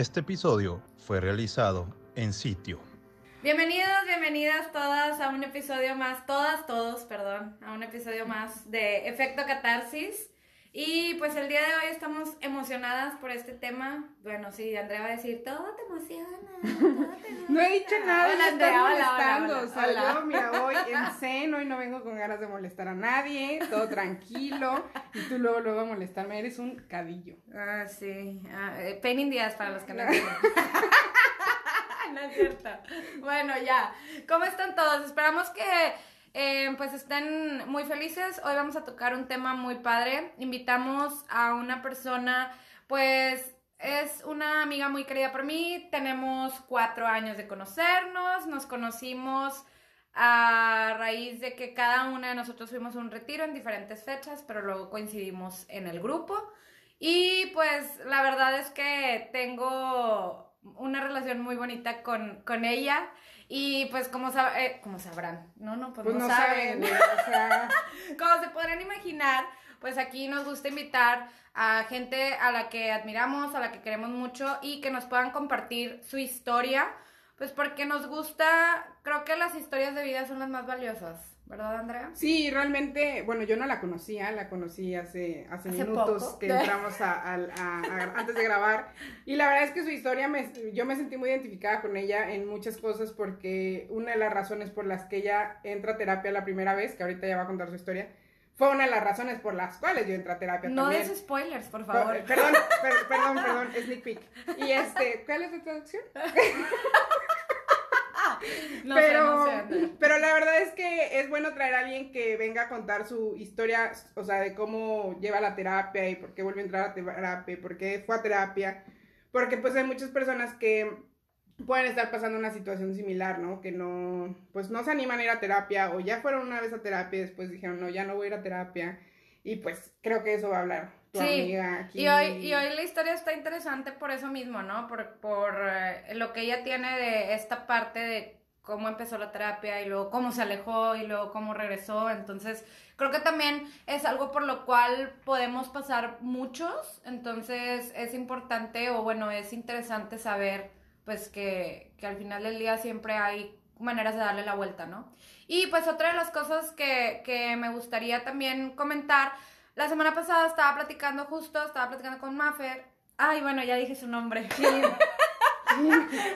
Este episodio fue realizado en sitio. Bienvenidos, bienvenidas todas a un episodio más, todas, todos, perdón, a un episodio más de Efecto Catarsis. Y pues el día de hoy estamos emocionadas por este tema. Bueno, sí, Andrea va a decir, todo te emociona, todo te No he dicho nada hola, Andrea, molestando. hola, o sea, hola. yo, mira, hoy en zen, hoy no vengo con ganas de molestar a nadie, todo tranquilo. Y tú luego, luego a molestarme, eres un cadillo. Ah, sí. Ah, pain in the ass para los que no no es cierto. Bueno, ya. ¿Cómo están todos? Esperamos que eh, pues estén muy felices. Hoy vamos a tocar un tema muy padre. Invitamos a una persona, pues es una amiga muy querida por mí. Tenemos cuatro años de conocernos. Nos conocimos a raíz de que cada una de nosotros fuimos a un retiro en diferentes fechas, pero luego coincidimos en el grupo. Y pues la verdad es que tengo una relación muy bonita con, con ella. Y pues como, sab eh, como sabrán, no, no, pues, Pues no, no saben. saben, o sea, como se podrán imaginar, pues aquí nos gusta invitar a gente a la que admiramos, a la que queremos mucho y que nos puedan compartir su historia. Pues porque nos gusta, creo que las historias de vida son las más valiosas, ¿verdad, Andrea? Sí, realmente, bueno, yo no la conocía, la conocí hace, hace, Hace minutos poco. que entramos a, a- a- antes de grabar. Y la verdad es que su historia, me, yo me sentí muy identificada con ella en muchas cosas porque una de las razones por las que ella entra a terapia la primera vez, que ahorita ya va a contar su historia, fue una de las razones por las cuales yo entré a terapia No también. des spoilers, por favor. Perdón, per- perdón, perdón, sneak peek. Y este, ¿cuál es la traducción? No sé, pero, no sé, Andrea. pero la verdad es que es bueno traer a alguien que venga a contar su historia, o sea, de cómo lleva la terapia y por qué vuelve a entrar a terapia, y por qué fue a terapia. Porque pues hay muchas personas que pueden estar pasando una situación similar, ¿no? Que no, pues no se animan a ir a terapia o ya fueron una vez a terapia y después dijeron, no, ya no voy a ir a terapia. Y pues creo que eso va a hablar tu Sí, amiga aquí. Y hoy, y hoy la historia está interesante por eso mismo, ¿no? Por, por eh, lo que ella tiene de esta parte de cómo empezó la terapia y luego cómo se alejó y luego cómo regresó. Entonces, creo que también es algo por lo cual podemos pasar muchos. Entonces, es importante o bueno, es interesante saber pues que, que al final del día siempre hay maneras de darle la vuelta, ¿no? Y pues otra de las cosas que, que me gustaría también comentar, la semana pasada estaba platicando justo, estaba platicando con Maffer. Ay, bueno, ya dije su nombre.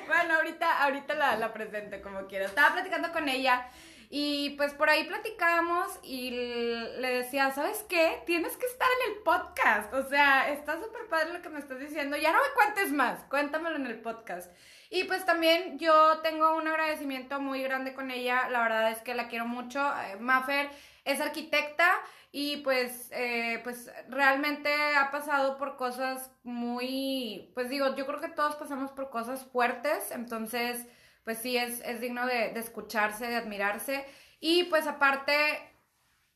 bueno, ahorita, ahorita la, la presento como quiero. Estaba platicando con ella y pues por ahí platicábamos y le decía, ¿sabes qué? Tienes que estar en el podcast. O sea, está súper padre lo que me estás diciendo. Ya no me cuentes más, cuéntamelo en el podcast. Y pues también yo tengo un agradecimiento muy grande con ella. La verdad es que la quiero mucho. Eh, Maffer es arquitecta y pues, eh, pues realmente ha pasado por cosas muy, pues digo, yo creo que todos pasamos por cosas fuertes, entonces pues sí es, es digno de, de escucharse, de admirarse. Y pues aparte,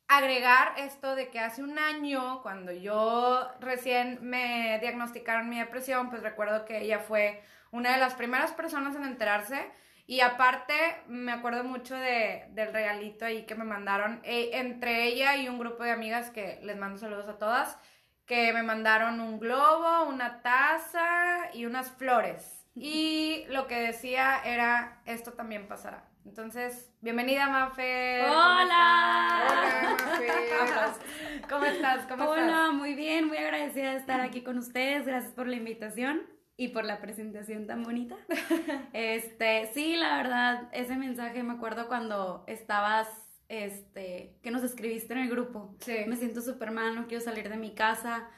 agregar esto de que hace un año, cuando yo recién me diagnosticaron mi depresión, pues recuerdo que ella fue una de las primeras personas en enterarse. Y aparte, me acuerdo mucho de, del regalito ahí que me mandaron, eh, entre ella y un grupo de amigas que les mando saludos a todas, que me mandaron un globo, una taza y unas flores. Y lo que decía era, esto también pasará. Entonces, bienvenida, Mafe. Hola. Hola, Mafe. ¿Cómo estás? ¿Cómo Hola, estás? muy bien, muy agradecida de estar aquí con ustedes. Gracias por la invitación y por la presentación tan bonita. Este, sí, la verdad, ese mensaje me acuerdo cuando estabas, este, que nos escribiste en el grupo. Sí. Me siento súper mal, no quiero salir de mi casa.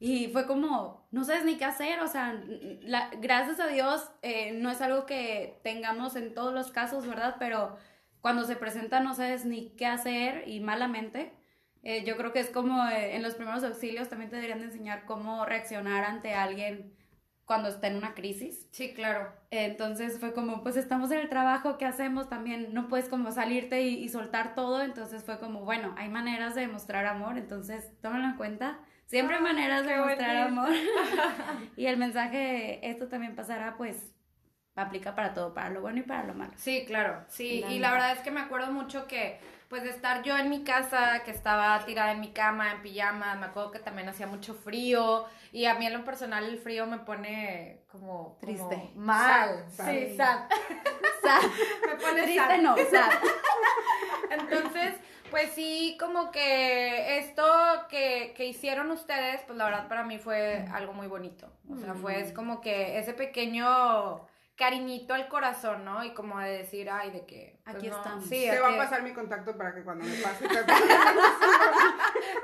Y fue como, no sabes ni qué hacer, o sea, la, gracias a Dios eh, no es algo que tengamos en todos los casos, ¿verdad? Pero cuando se presenta no sabes ni qué hacer y malamente. Eh, yo creo que es como eh, en los primeros auxilios también te deberían de enseñar cómo reaccionar ante alguien cuando está en una crisis. Sí, claro. Entonces fue como, pues estamos en el trabajo, ¿qué hacemos? También no puedes como salirte y, y soltar todo, entonces fue como, bueno, hay maneras de demostrar amor, entonces tómalo en cuenta. Siempre hay Ah, maneras de demostrar amor. y el mensaje, esto también pasará, pues aplica para todo, para lo bueno y para lo malo. Sí, claro, sí, La y la verdad es que me acuerdo mucho que, pues, de estar yo en mi casa, que estaba tirada en mi cama, en pijama, me acuerdo que también hacía mucho frío, y a mí en lo personal el frío me pone como... como Triste. mal, Sad, sí, sad. sad. Sad. me pone Triste sad. no, sad. Entonces, pues sí, como que esto que, que hicieron ustedes, pues la verdad para mí fue algo muy bonito. O sea, fue es como que ese pequeño cariñito al corazón, ¿no? Y como de decir, ay, de que... pues, Aquí no. estamos. Sí, Te va a pasar mi contacto para que cuando me pase te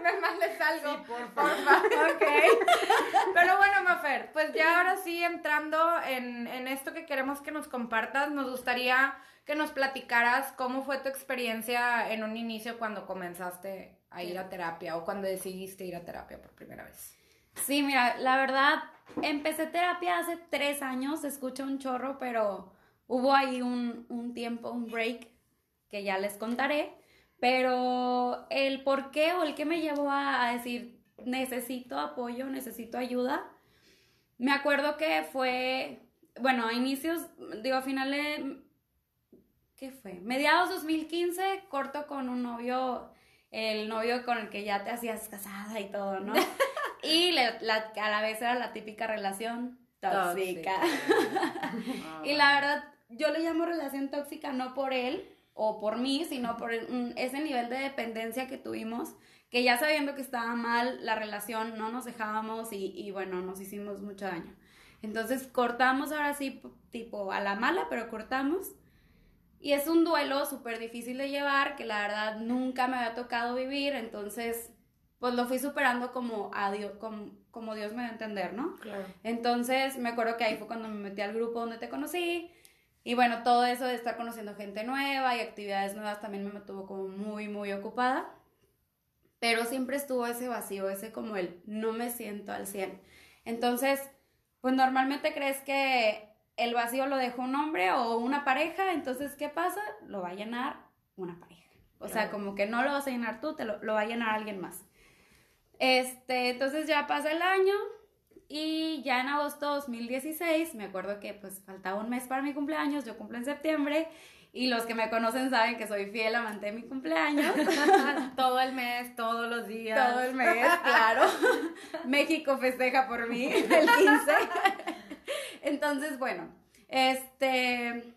me mandes algo. Sí, por porfa. ok. Pero bueno, Mafer, pues ya ahora sí entrando en, en esto que queremos que nos compartas, nos gustaría que nos platicaras cómo fue tu experiencia en un inicio cuando comenzaste a ir a terapia o cuando decidiste ir a terapia por primera vez. Sí, mira, la verdad, empecé terapia hace tres años, se un chorro, pero hubo ahí un, un tiempo, un break, que ya les contaré, pero el por qué o el que me llevó a, a decir, necesito apoyo, necesito ayuda, me acuerdo que fue, bueno, a inicios, digo, a finales, ¿qué fue? Mediados 2015, corto con un novio, el novio con el que ya te hacías casada y todo, ¿no? Y la- a la vez era la típica relación tóxica. y la verdad, yo le llamo relación tóxica no por él o por mí, sino por ese nivel de dependencia que tuvimos, que ya sabiendo que estaba mal la relación, no nos dejábamos y, y bueno, nos hicimos mucho daño. Entonces cortamos ahora sí, tipo a la mala, pero cortamos. Y es un duelo súper difícil de llevar, que la verdad nunca me había tocado vivir, entonces pues lo fui superando como, a Dios, como, como Dios me dio a entender, ¿no? Claro. Entonces me acuerdo que ahí fue cuando me metí al grupo donde te conocí. Y bueno, todo eso de estar conociendo gente nueva y actividades nuevas también me mantuvo como muy, muy ocupada. Pero siempre estuvo ese vacío, ese como el no me siento al 100. Entonces, pues normalmente crees que el vacío lo dejó un hombre o una pareja, entonces, ¿qué pasa? Lo va a llenar una pareja. O sea, como que no lo vas a llenar tú, te lo, lo va a llenar alguien más. Este, entonces ya pasa el año y ya en agosto 2016, me acuerdo que pues faltaba un mes para mi cumpleaños, yo cumplo en septiembre y los que me conocen saben que soy fiel amante de mi cumpleaños. Todo el mes, todos los días. Todo el mes, claro. México festeja por mí el 15. Entonces, bueno, este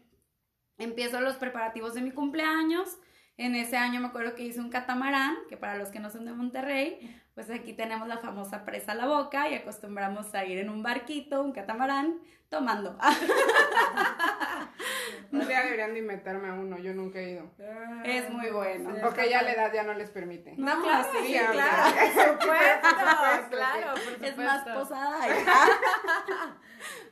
empiezo los preparativos de mi cumpleaños. En ese año me acuerdo que hice un catamarán, que para los que no son de Monterrey, pues aquí tenemos la famosa presa a la boca y acostumbramos a ir en un barquito, un catamarán, tomando. Un día deberían de invitarme a uno, yo nunca he ido. Es muy bueno. Sí, Porque ya la edad ya no les permite. No, claro, sí, claro, ya. por supuesto, Por supuesto, claro, por Es más posada.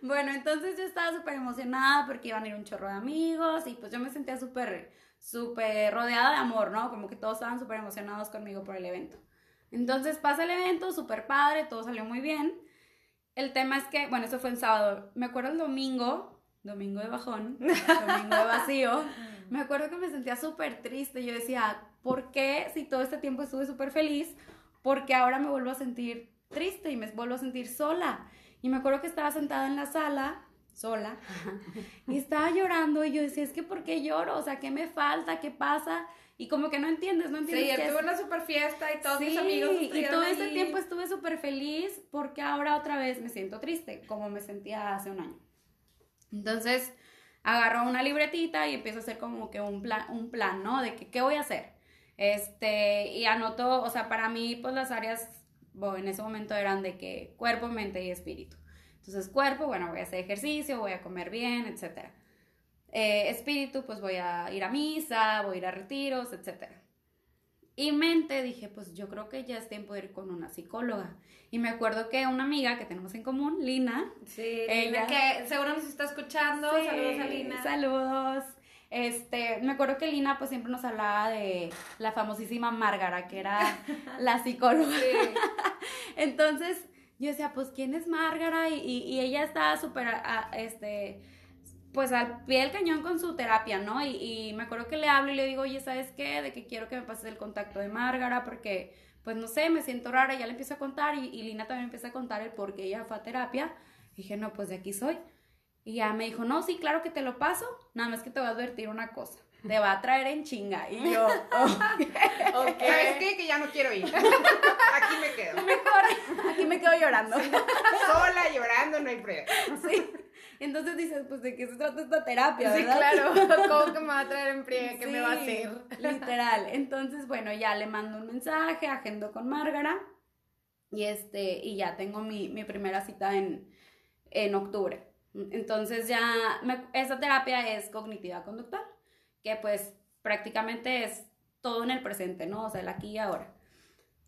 bueno, entonces yo estaba súper emocionada porque iban a ir un chorro de amigos y pues yo me sentía súper, súper rodeada de amor, ¿no? Como que todos estaban súper emocionados conmigo por el evento. Entonces pasa el evento, súper padre, todo salió muy bien. El tema es que, bueno, eso fue en sábado. Me acuerdo el domingo, domingo de bajón, domingo de vacío. Me acuerdo que me sentía súper triste. Yo decía, ¿por qué si todo este tiempo estuve súper feliz? Porque ahora me vuelvo a sentir triste y me vuelvo a sentir sola. Y me acuerdo que estaba sentada en la sala, sola, y estaba llorando y yo decía, es que ¿por qué lloro? O sea, ¿qué me falta? ¿Qué pasa? Y como que no entiendes, no Sí, entiendes es- tuve una super fiesta y todos mis Sí, amigos y todo ese ahí. tiempo estuve súper feliz porque ahora otra vez me siento triste, como me sentía hace un año. Entonces, agarro una libretita y empiezo a hacer como que un plan, un plan ¿no? De que, qué voy a hacer. Este, y anoto, o sea, para mí, pues las áreas, bueno, en ese momento eran de que cuerpo, mente y espíritu. Entonces, cuerpo, bueno, voy a hacer ejercicio, voy a comer bien, etcétera. Eh, espíritu, pues voy a ir a misa, voy a ir a retiros, etcétera. Y mente dije, pues yo creo que ya es tiempo de ir con una psicóloga. Y me acuerdo que una amiga que tenemos en común, Lina. Sí, ella, que seguro nos está escuchando. saludos a Lina. Saludos. Este, me acuerdo que Lina pues siempre nos hablaba de la famosísima Márgara, que era la psicóloga. Sí. Entonces, yo decía, pues, ¿quién es Márgara? Y, y, ella estaba súper, este, pues al pie del cañón con su terapia, ¿no? Y, me acuerdo que le hablo y le digo, oye, ¿sabes qué? De que quiero que me pases el contacto de Márgara porque, pues no sé, me siento rara, ya le empiezo a contar y, y Lina también empieza a contar el por qué ella fue a terapia. Y dije, no, pues de aquí soy. Y ya me dijo, no, sí, claro que te lo paso, nada más que te voy a advertir una cosa. Te va a traer en chinga. Y yo, okay. okay. ¿Sabes qué? Que ya no quiero ir. Aquí me quedo. Mejor, aquí me quedo llorando. Sola, llorando, no hay problema. Sí. Entonces dices, pues de qué se trata esta terapia, ¿verdad? Sí, claro. ¿Cómo que me va a traer en friega? ¿Qué me va a hacer? Literal. Entonces, bueno, ya le mando un mensaje, agendo con Márgara. Y este, y ya tengo mi, mi primera cita en, en octubre. Entonces ya, esa terapia es cognitiva conductual, que pues prácticamente es todo en el presente, ¿no? O sea, el aquí y ahora.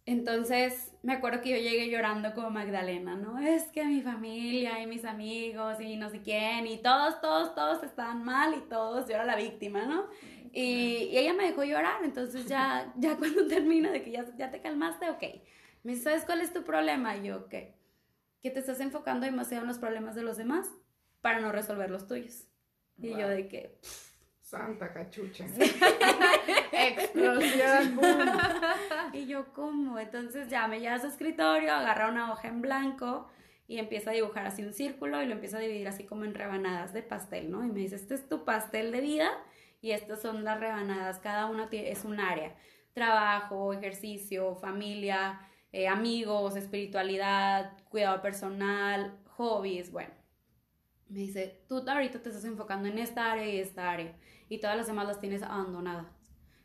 Entonces, me acuerdo que yo llegué llorando como Magdalena, ¿no? Es que mi familia y mis amigos y no sé quién, y todos, todos, todos estaban mal y todos, yo era la víctima, ¿no? Y, y ella me dejó llorar, entonces ya, ya cuando termina de que ya, ya te calmaste, ok. Me dice, ¿sabes cuál es tu problema? Y yo, ¿qué? Que te estás enfocando demasiado en los problemas de los demás para no resolver los tuyos. Y yo de que... Santa cachucha. Explosión. y yo, ¿cómo? Entonces ya me lleva a su escritorio, agarra una hoja en blanco y empieza a dibujar así un círculo y lo empieza a dividir así como en rebanadas de pastel, ¿no? Y me dice, este es tu pastel de vida y estas son las rebanadas, cada una es un área. Trabajo, ejercicio, familia, eh, amigos, espiritualidad, cuidado personal, hobbies, bueno me dice, tú ahorita te estás enfocando en esta área y esta área, y todas las demás las tienes abandonadas.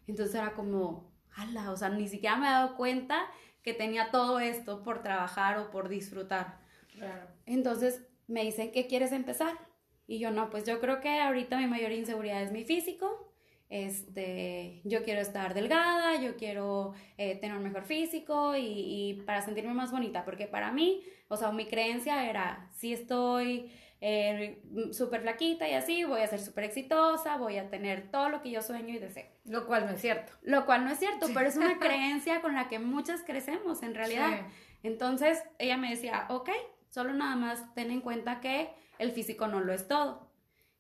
Entonces era como, ala, o sea, ni siquiera me he dado cuenta que tenía todo esto por trabajar o por disfrutar. Claro. Entonces me dicen, ¿qué quieres empezar? Y yo, no, pues yo creo que ahorita mi mayor inseguridad es mi físico. Este, yo quiero estar delgada, yo quiero eh, tener un mejor físico y, y, para sentirme más bonita, porque para mí, o sea, mi creencia era, si estoy eh, súper flaquita y así, voy a ser súper exitosa, voy a tener todo lo que yo sueño y deseo. Lo cual no es cierto. Lo cual no es cierto, pero es una creencia con la que muchas crecemos en realidad. Entonces ella me decía, ok, solo nada más ten en cuenta que el físico no lo es todo.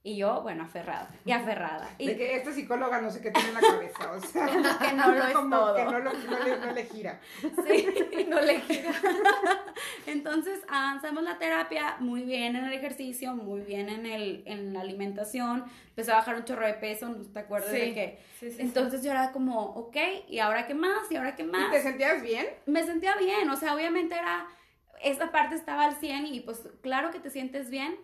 Y yo, bueno, aferrada y aferrada. Y de que esta psicóloga no sé qué tiene en la cabeza, o sea, que no lo es todo. Que no, lo, no, le, gira. Sí, no le gira. Entonces avanzamos la terapia muy bien en el ejercicio, muy bien en, el, en la alimentación. Empecé a bajar un chorro de peso, ¿no te acuerdas de qué? Sí, sí, Entonces yo era como, ok, ¿y ahora qué más? ¿Y ahora qué más? ¿Y te sentías bien? Me sentía bien, o sea, obviamente era, esta parte estaba al 100 y pues claro que te sientes bien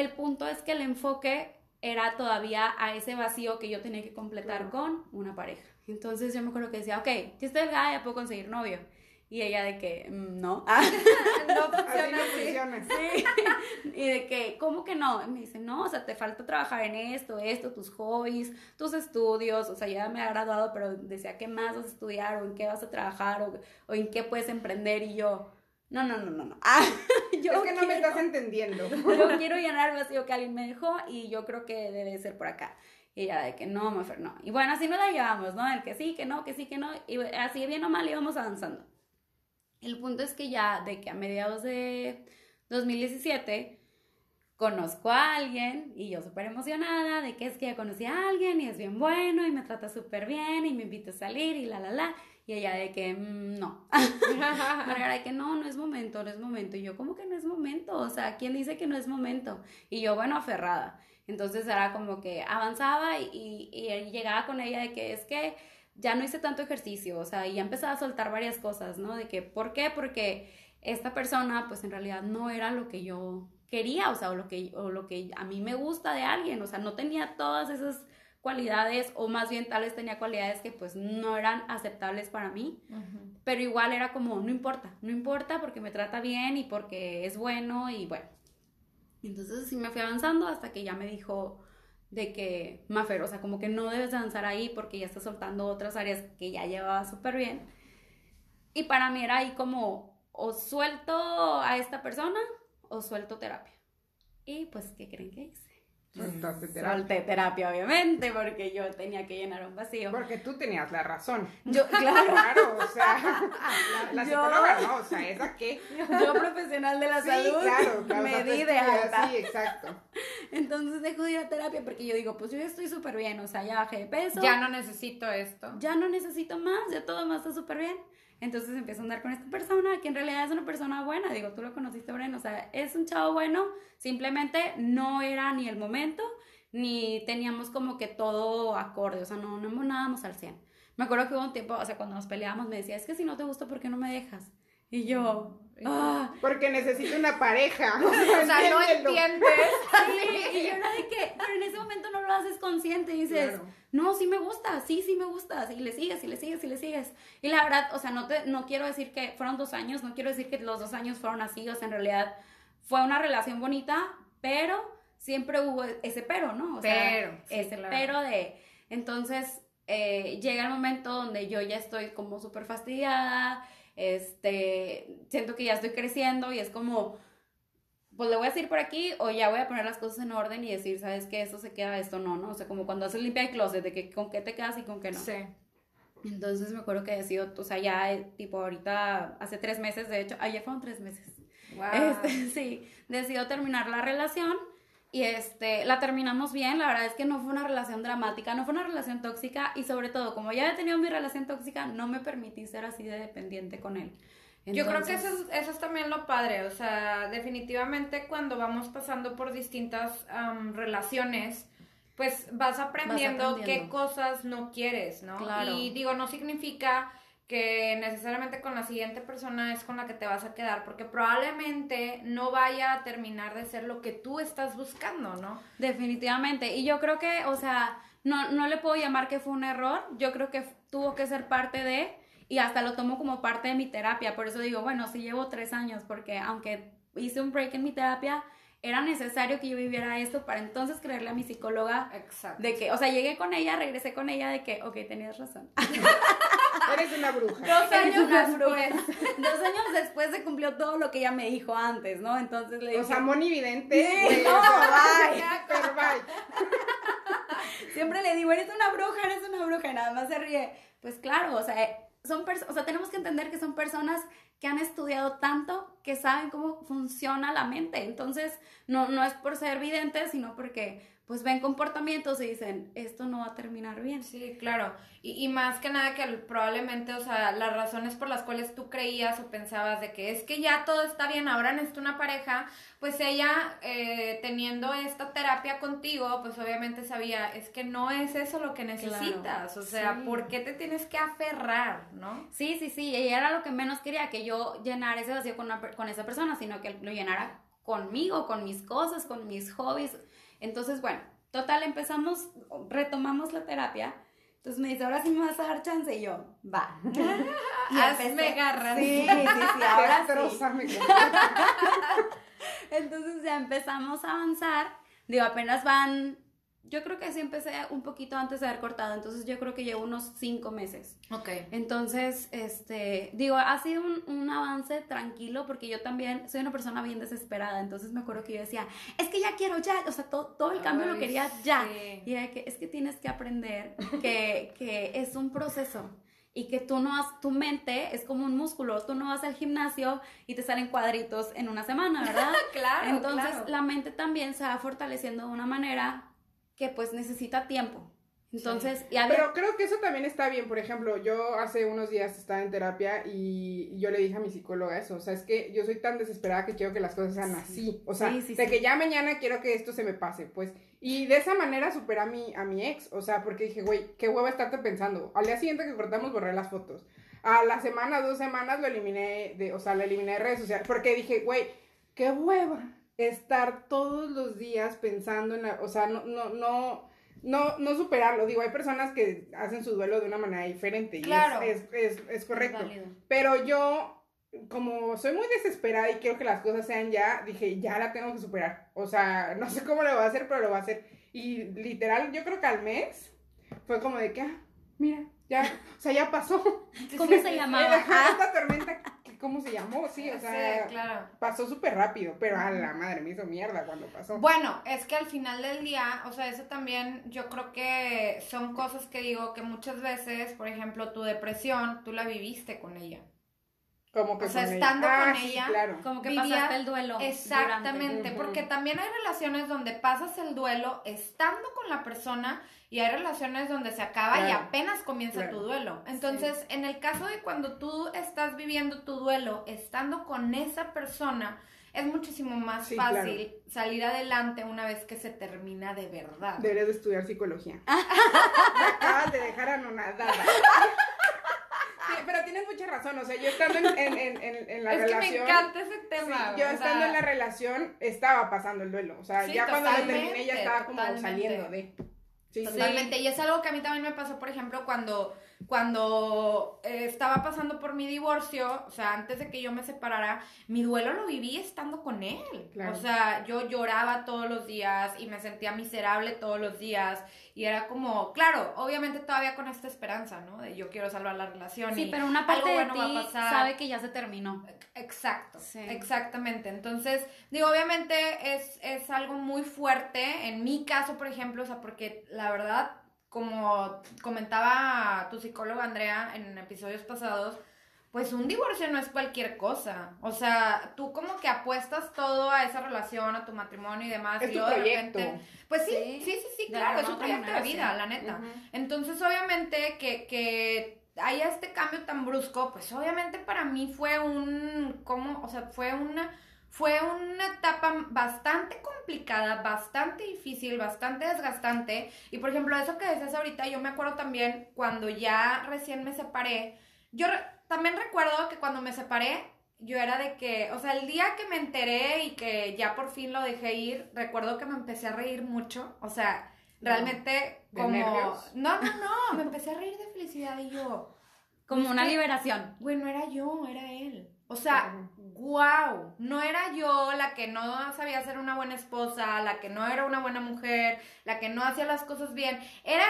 el punto es que el enfoque era todavía a ese vacío que yo tenía que completar con una pareja. Entonces yo me acuerdo que decía, ok, si estoy delgada ya puedo conseguir novio. Y ella de que, mm, no. no funciona así. Sí. Y de que, ¿cómo que no? Y me dice, no, o sea, te falta trabajar en esto, esto, tus hobbies, tus estudios. O sea, ya me ha graduado, pero decía, ¿qué más vas a estudiar? ¿O en qué vas a trabajar? ¿O, o en qué puedes emprender? Y yo, no, no, no, no, no. Ah, yo es que no me estás entendiendo. Yo quiero llenar el vacío que alguien me dejó y yo creo que debe ser por acá. Y ella de que no, Mafer, no. Y bueno, así nos la llevamos, ¿no? El que sí, que no, que sí, que no. Y así bien o mal íbamos avanzando. El punto es que ya de que a mediados de 2017 conozco a alguien y yo súper emocionada de que es que ya conocí a alguien y es bien bueno y me trata súper bien y me invita a salir y la, la, la. Y ella de que mm, no. Margarita de que no, no es momento, no es momento. Y yo, ¿cómo que no es momento? O sea, ¿quién dice que no es momento? Y yo, bueno, aferrada. Entonces era como que avanzaba y, y, llegaba con ella de que es que ya no hice tanto ejercicio, o sea, y ya empezaba a soltar varias cosas, ¿no? De que, ¿por qué? Porque esta persona, pues en realidad no era lo que yo quería, o sea, o lo que, o lo que a mí me gusta de alguien, o sea, no tenía todas esas cualidades o más bien tal vez tenía cualidades que pues no eran aceptables para mí, pero igual era como, no importa, no importa porque me trata bien y porque es bueno y bueno. Entonces así me fui avanzando hasta que ya me dijo de que, Mafer, o sea, como que no debes danzar ahí porque ya estás soltando otras áreas que ya llevaba súper bien. Y para mí era ahí como, o suelto a esta persona o suelto terapia. Y pues, ¿qué creen que hice? Soltaste terapia. Solté terapia, obviamente, porque yo tenía que llenar un vacío. Porque tú tenías la razón. Yo, claro, Claro, o sea, la, la Yo- psicóloga no, o sea, ¿esa qué? yo profesional de la Sí, salud, claro, claro, me di de alta. Sí, exacto. Entonces dejo de ir a terapia porque yo digo, pues yo ya estoy súper bien, o sea, ya bajé de peso. Ya no necesito esto. ya no necesito más, ya todo más está súper bien. Entonces empiezo a andar con esta persona, que en realidad es una persona buena, digo, tú lo conociste, Bren, o sea, es un chavo bueno, simplemente no era ni el momento, ni teníamos como que todo acorde, o sea, no, no emonábamos al 100. Me acuerdo que hubo un tiempo, o sea, cuando nos peleábamos, me decía, es que si no te gusta, ¿por qué no me dejas? Y yo, ah, Porque necesito una pareja. O sea, no entiendes. sí, y yo era de que, pero en ese momento no lo haces consciente y dices, Claro. no, sí me gusta, sí, sí me gusta, y le sigues, y le sigues, y le sigues. Y la verdad, o sea, no, te, no quiero decir que fueron dos años, no quiero decir que los dos años fueron así, o sea, en realidad fue una relación bonita, pero siempre hubo ese pero, ¿no? O sea, Pero, sí, ese claro. pero de, entonces, eh, llega el momento donde yo ya estoy como súper fastidiada, este, siento que ya estoy creciendo y es como, pues le voy a decir por aquí o ya voy a poner las cosas en orden y decir, ¿sabes qué? Esto se queda, esto no, ¿no? O sea, como cuando haces limpia el closet, de que con qué te quedas y con qué no. Sí. Entonces me acuerdo que decido, o sea, ya tipo ahorita, hace tres meses, de hecho, ayer fueron tres meses. Wow. Este, sí, decidió terminar la relación y este, la terminamos bien, la verdad es que no fue una relación dramática, no fue una relación tóxica y sobre todo, como ya he tenido mi relación tóxica, no me permití ser así de dependiente con él. Yo creo que eso es, eso es también lo padre, o sea, definitivamente cuando vamos pasando por distintas relaciones, pues vas aprendiendo, qué aprendiendo. cosas no quieres, ¿no? Claro. Y digo, no significa que necesariamente con la siguiente persona es con la que te vas a quedar, porque probablemente no vaya a terminar de ser lo que tú estás buscando, ¿no? Definitivamente. Y yo creo que, o sea, no, no le puedo llamar que fue un error. Yo creo que tuvo que ser parte de, y hasta lo tomo como parte de mi terapia. Por eso digo, bueno, sí llevo tres años, porque aunque hice un break en mi terapia, era necesario que yo viviera esto para entonces creerle a mi psicóloga Exacto. de que, o sea, llegué con ella, regresé con ella de que, ok, tenías razón. Eres una bruja. Dos años una después. Dos años después se cumplió todo lo que ella me dijo antes, ¿no? Entonces le dije, O sea, Moni Vidente. Sí, no, bye. bye. Siempre le digo, eres una bruja, eres una bruja, y nada más se ríe. Pues claro, o sea, son o sea, tenemos que entender que son personas que han estudiado tanto que saben cómo funciona la mente. Entonces, no, no es por ser videntes, sino porque pues ven comportamientos y dicen, esto no va a terminar bien. Sí, claro. Y, y más que nada que probablemente, o sea, las razones por las cuales tú creías o pensabas de que es que ya todo está bien, ahora necesito una pareja, pues ella eh, teniendo esta terapia contigo, pues obviamente sabía, es que no es eso lo que necesitas, o sea, sí. ¿por qué te tienes que aferrar, no? Sí, sí, sí, y era lo que menos quería, que yo llenara ese vacío con, una con esa persona, sino que lo llenara conmigo, con mis cosas, con mis hobbies. Entonces, bueno, total, empezamos, retomamos la terapia. Entonces me dice, ahora sí me vas a dar chance, y yo, va. Y Hazme garras. Sí, sí, sí, ahora sí. Entonces ya empezamos a avanzar. Digo, apenas van, yo creo que sí empecé un poquito antes de haber cortado, entonces yo creo que llevo unos cinco meses. Ok. Entonces, este, digo, ha sido un, un avance tranquilo porque yo también soy una persona bien desesperada. Entonces me acuerdo que yo decía, es que ya quiero ya, o sea, todo, todo el cambio lo Ay, quería ya. sí. Y era que es que tienes que aprender que, que es un proceso y que tú no has, tu mente es como un músculo, tú no vas al gimnasio y te salen cuadritos en una semana, ¿verdad? Claro, Entonces claro. la mente también se va fortaleciendo de una manera que pues necesita tiempo. Entonces, y había- Pero creo que eso también está bien. Por ejemplo, yo hace unos días estaba en terapia y yo le dije a mi psicóloga eso. O sea, es que yo soy tan desesperada que quiero que las cosas sean así. O sea, Sí, sí, de sí. que ya mañana quiero que esto se me pase, pues. Y de esa manera superé a mi, a mi ex. O sea, porque dije, güey, qué hueva estarte pensando. Al día siguiente que cortamos, borré las fotos. A la semana, dos semanas, lo eliminé de, o sea, lo eliminé de redes sociales. Porque dije, güey, qué hueva estar todos los días pensando en la, o sea, no, no, no, no, no superarlo. Digo, hay personas que hacen su duelo de una manera diferente y Claro. es, es, es, es correcto. Pero yo como soy muy desesperada y quiero que las cosas sean ya, dije, ya la tengo que superar. O sea, no sé cómo lo voy a hacer, pero lo voy a hacer. Y literal, yo creo que al mes fue como de que, ah, mira, ya, o sea, ya pasó. ¿Cómo se llamaba? Esta tormenta, ¿cómo se llamó? Sí, o sea, Sí, claro. pasó súper rápido, pero a la madre me hizo mierda cuando pasó. Bueno, es que al final del día, o sea, eso también yo creo que son cosas que digo que muchas veces, por ejemplo, tu depresión, tú la viviste con ella. Como que o sea, con ella. estando Ah, con sí, ella, claro. Como que Vivía- pasaste el duelo. Exactamente, porque también hay relaciones donde pasas el duelo estando con la persona y hay relaciones donde se acaba y apenas comienza Claro. tu duelo. Entonces, en el caso de cuando tú estás viviendo tu duelo estando con esa persona, es muchísimo más Sí, fácil salir adelante una vez que se termina de verdad. Deberías de estudiar psicología. Me acabas de dejar anonadada. Pero tienes mucha razón, o sea, yo estando en, en, en, en- la es que me relación... encanta ese sí, tema. yo estando sea, en la relación estaba pasando el duelo, o sea, Sí, ya cuando lo terminé ya estaba como totalmente. saliendo de... Sí, sí. Totalmente, y es algo que a mí también me pasó, por ejemplo, cuando, cuando eh, estaba pasando por mi divorcio, o sea, antes de que yo me separara, mi duelo lo viví estando con él. Claro. O sea, yo lloraba todos los días y me sentía miserable todos los días y era como, claro, obviamente todavía con esta esperanza, ¿no? De yo quiero salvar la relación. Sí, y pero una parte algo de bueno va a ti pasar. sabe que ya se terminó. Exacto, Sí. exactamente. Entonces, digo, obviamente es, es algo muy fuerte. En mi caso, por ejemplo, o sea, porque la verdad, como comentaba tu psicóloga Andrea en episodios pasados, pues un divorcio no es cualquier cosa. O sea, tú como que apuestas todo a esa relación, a tu matrimonio y demás. Es y tu luego de proyecto. repente- pues sí, Sí, sí, sí, sí, de claro, es un proyecto de vida, la neta. Entonces, obviamente, que, que haya este cambio tan brusco, pues obviamente para mí fue un, ¿cómo? O sea, fue una, fue una etapa bastante complicada, bastante difícil, bastante desgastante. Y por ejemplo, eso que decías ahorita, yo me acuerdo también cuando ya recién me separé, yo re- también recuerdo que cuando me separé, yo era de que, o sea, el día que me enteré y que ya por fin lo dejé ir, recuerdo que me empecé a reír mucho, o sea, realmente ¿De como... nervios? No, no, no, me empecé a reír de felicidad y yo, Como una liberación. güey, no era yo, era él. O sea, wow, no era yo la que no sabía ser una buena esposa, la que no era una buena mujer, la que no hacía las cosas bien, era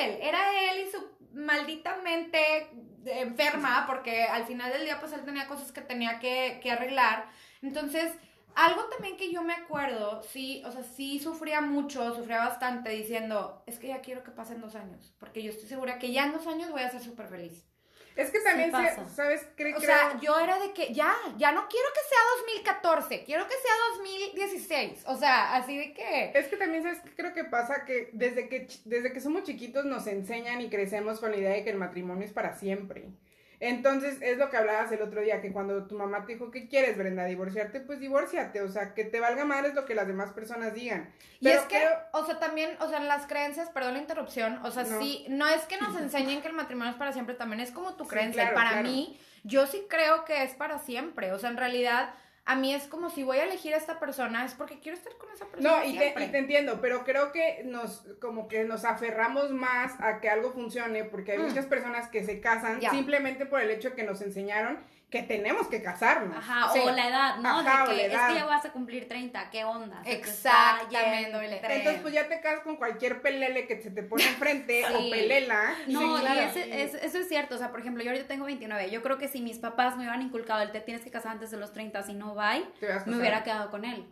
él, era él y su maldita mente enferma, porque al final del día pues él tenía cosas que tenía que, que arreglar. Entonces, algo también que yo me acuerdo, sí, o sea, sí sufría mucho, sufría bastante diciendo, es que ya quiero que pasen dos años, porque yo estoy segura que ya en dos años voy a ser súper feliz. Es que también, Sí se-. ¿sabes? Cre- O creo- sea, yo era de que ya, ya no quiero que sea 2014, quiero que sea 2016. O sea, así de que. Es que también, ¿sabes creo que pasa? Que desde que, desde que somos chiquitos nos enseñan y crecemos con la idea de que el matrimonio es para siempre. Entonces, es lo que hablabas el otro día, que cuando tu mamá te dijo, ¿qué quieres, Brenda? ¿Divorciarte? Pues divórciate, o sea, que te valga madre es lo que las demás personas digan. Y Pero es que, creo- o sea, también, o sea, las creencias, perdón la interrupción, o sea, No. sí, no es que nos enseñen que el matrimonio es para siempre, también es como tu Sí, creencia. claro, y para claro. mí, yo sí creo que es para siempre. O sea, en realidad, a mí es como si voy a elegir a esta persona, es porque quiero estar con esa persona. No, y te, y te entiendo, pero creo que nos, como que nos aferramos más a que algo funcione, porque hay Mm. muchas personas que se casan simplemente por el hecho que nos enseñaron que tenemos que casarnos. Ajá, Sí. o la edad, ¿no? Ajá, de la que es edad. que ya vas a cumplir 30, ¿qué onda? Exactamente. Entonces, pues ya te casas con cualquier pelele que se te pone enfrente Sí. o pelela. No, Sí, y ese- es- eso es cierto. O sea, por ejemplo, yo ahorita tengo 29. Yo creo que si mis papás me hubieran inculcado el te tienes que casar antes de los 30, si no, bye, me hubiera quedado con él.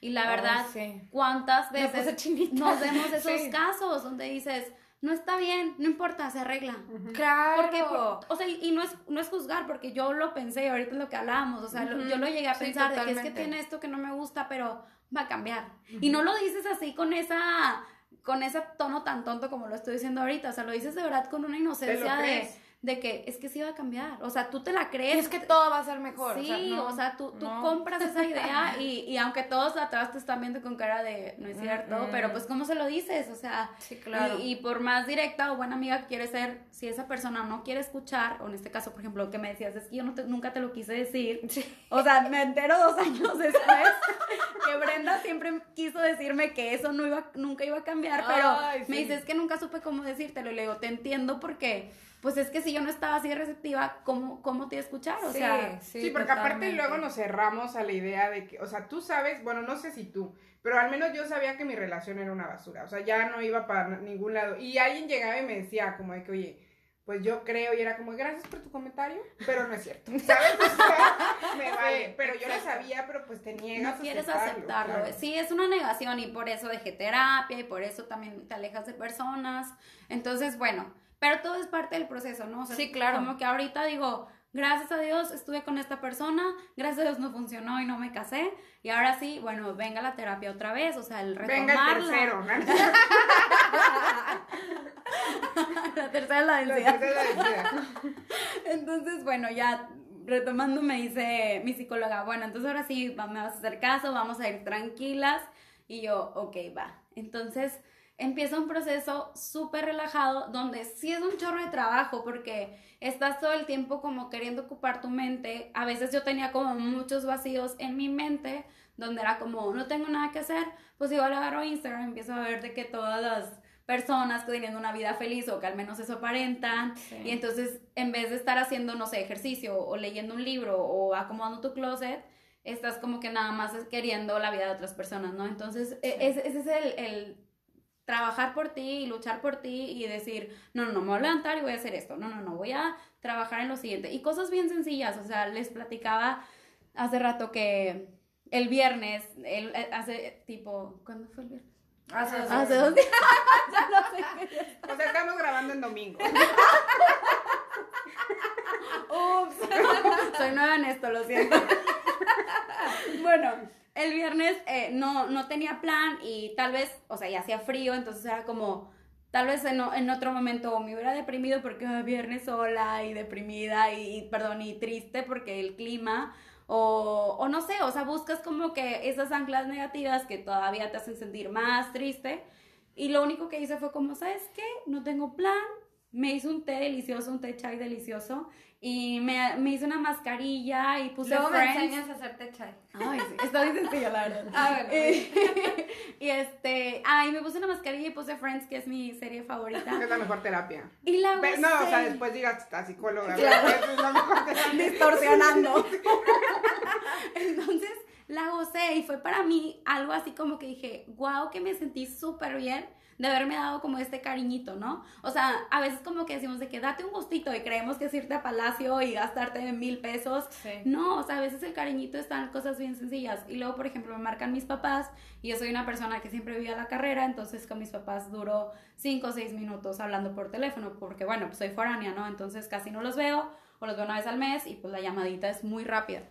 Y la verdad, sí. ¿cuántas puse veces nos vemos esos Sí. casos donde dices, no está bien, no importa, se arregla? Claro. Porque, por- o sea, y no es, no es juzgar, porque yo lo pensé, y ahorita es lo que hablábamos, o sea, lo- yo lo llegué a Sí, pensar de que es que tiene esto que no me gusta, pero va a cambiar. Y no lo dices así con esa, con ese tono tan tonto como lo estoy diciendo ahorita, o sea, lo dices de verdad con una inocencia de, crees? De que es que sí va a cambiar, o sea, tú te la Y crees. es que todo va a ser mejor. Sí, o sea, no, tú, tú no. compras esa idea y, y aunque todos atrás te están viendo con cara de no es cierto, Mm, pero pues ¿cómo se lo dices? O sea, Sí, claro. y, y por más directa o buena amiga que quieres ser, si esa persona no quiere escuchar, o en este caso, por ejemplo, que me decías, es que yo no te- nunca te lo quise decir, o sea, me entero dos años después que Brenda siempre quiso decirme que eso no iba, nunca iba a cambiar, pero Ay, me sí. dice, es que nunca supe cómo decírtelo. Y le digo, te entiendo porque, pues es que si yo no estaba así de receptiva, ¿cómo, cómo te iba a escuchar? O Sí, sea, Sí, porque aparte luego nos cerramos a la idea de que, o sea, tú sabes, bueno, no sé si tú, pero al menos yo sabía que mi relación era una basura, o sea, ya no iba para ningún lado. Y alguien llegaba y me decía como de que, oye, pues yo creo, y era como, gracias por tu comentario, pero no es cierto, ¿sabes? O sea, me vale, pero yo lo sabía, pero pues te niegas no quieres a aceptarlo. claro. Sí, es una negación y por eso dejé terapia y por eso también te alejas de personas. Entonces, bueno, pero todo es parte del proceso, ¿no? O sea, Sí, claro. Como que ahorita digo, gracias a Dios estuve con esta persona, gracias a Dios no funcionó y no me casé. Y ahora sí, bueno, venga la terapia otra vez, o sea, el Venga el retomarla. tercero, ¿no? la tercera es la La vencida. tercera decía. Entonces, bueno, ya retomando me dice mi psicóloga, bueno, entonces ahora sí me vas a hacer caso, vamos a ir tranquilas. Y yo, ok, va. Entonces empieza un proceso súper relajado donde sí es un chorro de trabajo porque estás todo el tiempo como queriendo ocupar tu mente. A veces yo tenía como muchos vacíos en mi mente donde era como, no tengo nada que hacer, pues igual agarro Instagram empiezo a ver de que todas las personas que tienen una vida feliz o que al menos eso aparentan Sí. y entonces en vez de estar haciendo, no sé, ejercicio o leyendo un libro o acomodando tu closet, estás como que nada más queriendo la vida de otras personas, ¿no? Entonces e- ese, ese es el, el trabajar por ti y luchar por ti y decir, no, no, no, me voy a levantar y voy a hacer esto, no, no, no, voy a trabajar en lo siguiente. Y cosas bien sencillas, o sea, les platicaba hace rato que el viernes, el, eh, hace tipo, ¿cuándo fue el viernes? Hace dos Hace días. dos días. ya no sé qué O sea, estamos grabando en domingo. Ups, soy nueva en esto, lo siento. bueno, el viernes eh, no, no tenía plan y tal vez, o sea, ya hacía frío, entonces era como, tal vez en, otro momento me hubiera deprimido porque ah, viernes sola y deprimida y, y, perdón, y triste porque el clima. O, o no sé, o sea, buscas como que esas anclas negativas que todavía te hacen sentir más triste. Y lo único que hice fue como, ¿sabes qué? No tengo plan. Me hice un té delicioso, un té chai delicioso. Y me, me hice una mascarilla y puse Luego me Friends. enseñas a hacerte chai. Ay, sí, está bien sencillo, la verdad. Ah, bueno. Y, y este, ay, me puse una mascarilla y puse Friends, que es mi serie favorita. Es la mejor terapia. Y la Pero, no, o sea, después digas a psicóloga. Claro. Es la mejor terapia. distorsionando. Entonces la gocé y fue para mí algo así como que dije, wow, que me sentí súper bien de haberme dado como este cariñito, ¿no? O sea, a veces como que decimos de que date un gustito y creemos que es irte a Palacio y gastarte mil pesos. Sí. No, o sea, a veces el cariñito está en cosas bien sencillas. Y luego, por ejemplo, me marcan mis papás y yo soy una persona que siempre vive a la carrera, entonces con mis papás duro cinco o seis minutos hablando por teléfono, porque bueno, pues soy foránea, ¿no? Entonces casi no los veo o los veo una vez al mes y pues la llamadita es muy rápida.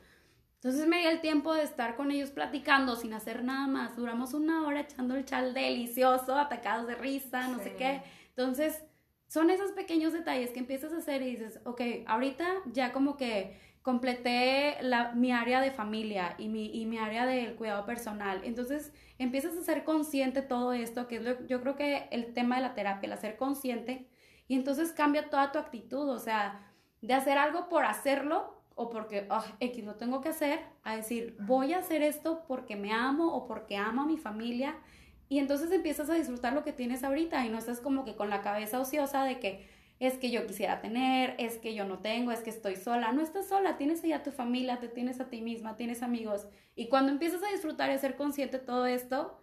Entonces me dio el tiempo de estar con ellos platicando sin hacer nada más. Duramos una hora echando el chal delicioso, atacados de risa, no sé Sí. qué. Entonces, son esos pequeños detalles que empiezas a hacer y dices, ok, ahorita ya como que completé la, mi área de familia y mi, y mi área del cuidado personal. Entonces, empiezas a ser consciente todo esto, que es lo, yo creo que el tema de la terapia, el hacer consciente, y entonces cambia toda tu actitud, o sea, de hacer algo por hacerlo o porque, ah, X, lo tengo que hacer, a decir, voy a hacer esto porque me amo o porque amo a mi familia. Y entonces empiezas a disfrutar lo que tienes ahorita y no estás como que con la cabeza ociosa de que es que yo quisiera tener, es que yo no tengo, es que estoy sola. No estás sola, tienes allá a tu familia, te tienes a ti misma, tienes amigos. Y cuando empiezas a disfrutar y a ser consciente de todo esto,